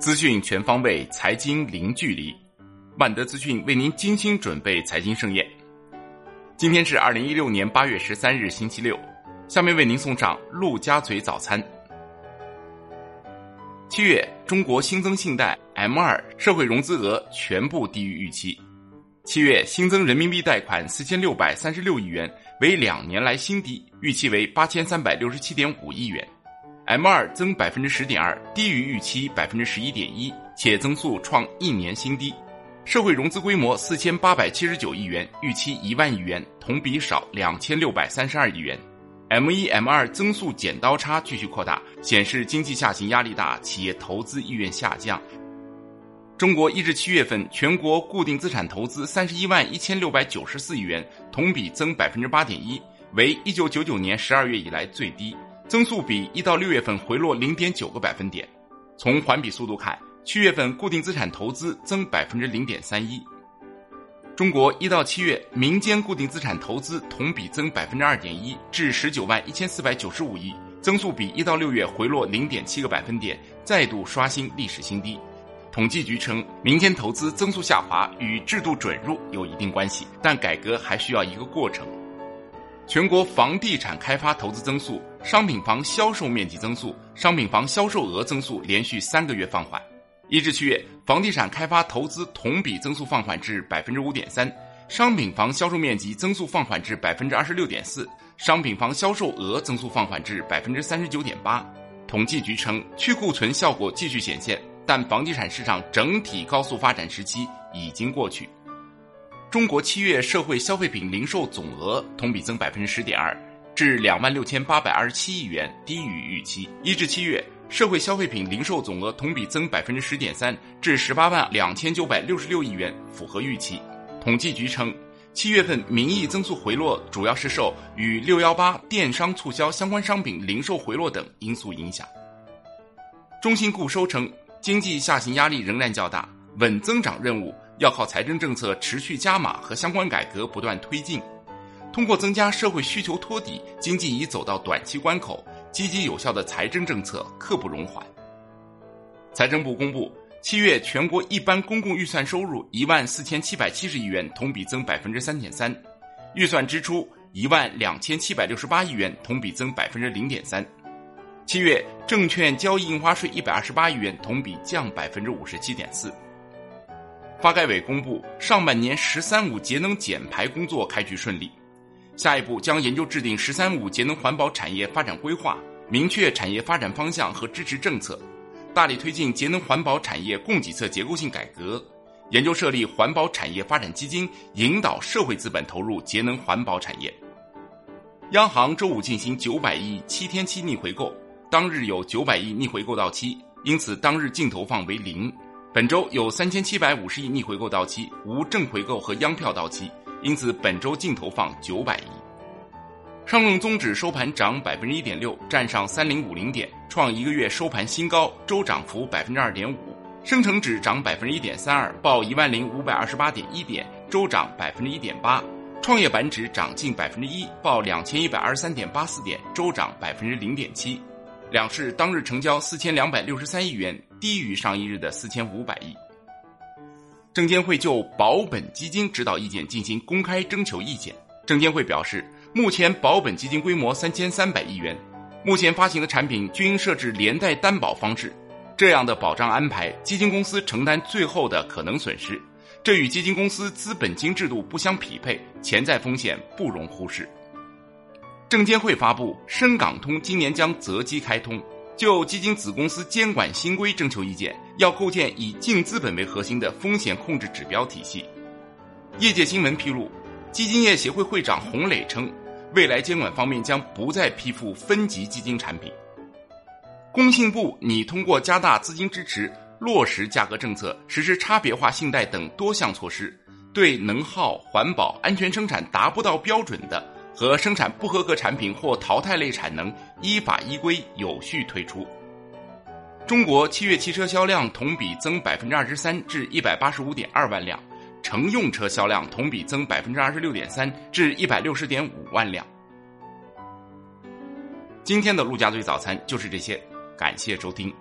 资讯全方位，财经零距离。万德资讯为您精心准备财经盛宴。今天是二零一六年八月十三日，星期六。下面为您送上陆家嘴早餐。七月，中国新增信贷 M 二社会融资额全部低于预期。七月新增人民币贷款四千六百三十六亿元，为两年来新低，预期为八千三百六十七点五亿元。M 二增百分之十点二，低于预期百分之十一点一，且增速创一年新低。社会融资规模四千八百七十九亿元，预期一万亿元，同比少两千六百三十二亿元。M 一 M 二增速剪刀差继续扩大，显示经济下行压力大，企业投资意愿下降。中国一至七月份全国固定资产投资三十一万一千六百九十四亿元，同比增百分之八点一，为一九九九年十二月以来最低，增速比一到六月份回落零点九个百分点。从环比速度看，七月份固定资产投资增百分之零点三一。中国一到七月民间固定资产投资同比增百分之二点一，至十九万一千四百九十五亿，增速比一到六月回落零点七个百分点，再度刷新历史新低。统计局称，民间投资增速下滑与制度准入有一定关系，但改革还需要一个过程。全国房地产开发投资增速、商品房销售面积增速、商品房销售额增速连续三个月放缓。一至七月，房地产开发投资同比增速放缓至百分之五点三，商品房销售面积增速放缓至百分之二十六点四，商品房销售额增速放缓至百分之三十九点八。统计局称，去库存效果继续显现。但房地产市场整体高速发展时期已经过去。中国七月社会消费品零售总额同比增百分之十点二，至两万六千八百二十七亿元，低于预期。一至七月，社会消费品零售总额同比增百分之十点三，至十八万两千九百六十六亿元，符合预期。统计局称，七月份名义增速回落，主要是受与六幺八电商促销相关商品零售回落等因素影响。中信固收称。经济下行压力仍然较大，稳增长任务要靠财政政策持续加码和相关改革不断推进。通过增加社会需求托底，经济已走到短期关口，积极有效的财政政策刻不容缓。财政部公布，七月全国一般公共预算收入一万四千七百七十亿元，同比增百分之三点三；预算支出一万两千七百六十八亿元，同比增百分之零点三。七月证券交易印花税一百二十八亿元，同比降百分之五十七点四。发改委公布，上半年“十三五”节能减排工作开局顺利，下一步将研究制定“十三五”节能环保产业发展规划，明确产业发展方向和支持政策，大力推进节能环保产业供给侧结构性改革，研究设立环保产业发展基金，引导社会资本投入节能环保产业。央行周五进行九百亿七天期逆回购。当日有九百亿逆回购到期，因此当日净投放为零。本周有三千七百五十亿逆回购到期，无正回购和央票到期，因此本周净投放九百亿。上证综指收盘涨百分之一点六，站上三零五零点，创一个月收盘新高，周涨幅百分之二点五。深成指涨百分之一点三二，报一万零五百二十八点一点，周涨百分之一点八。创业板指涨近百分之一，报两千一百二十三点八四点，周涨百分之零点七。两市当日成交四千两百六十三亿元，低于上一日的四千五百亿。证监会就保本基金指导意见进行公开征求意见。证监会表示，目前保本基金规模三千三百亿元，目前发行的产品均设置连带担保方式，这样的保障安排，基金公司承担最后的可能损失，这与基金公司资本金制度不相匹配，潜在风险不容忽视。证监会发布深港通今年将择机开通，就基金子公司监管新规征求意见，要构建以净资本为核心的风险控制指标体系。业界新闻披露，基金业协会会长洪磊称，未来监管方面将不再批复分级基金产品。工信部拟通过加大资金支持、落实价格政策、实施差别化信贷等多项措施，对能耗、环保、安全生产达不到标准的。和生产不合格产品或淘汰类产能，依法依规有序退出。中国七月汽车销量同比增百分之二十三，至一百八十五点二万辆；乘用车销量同比增百分之二十六点三，至一百六十点五万辆。今天的陆家嘴早餐就是这些，感谢收听。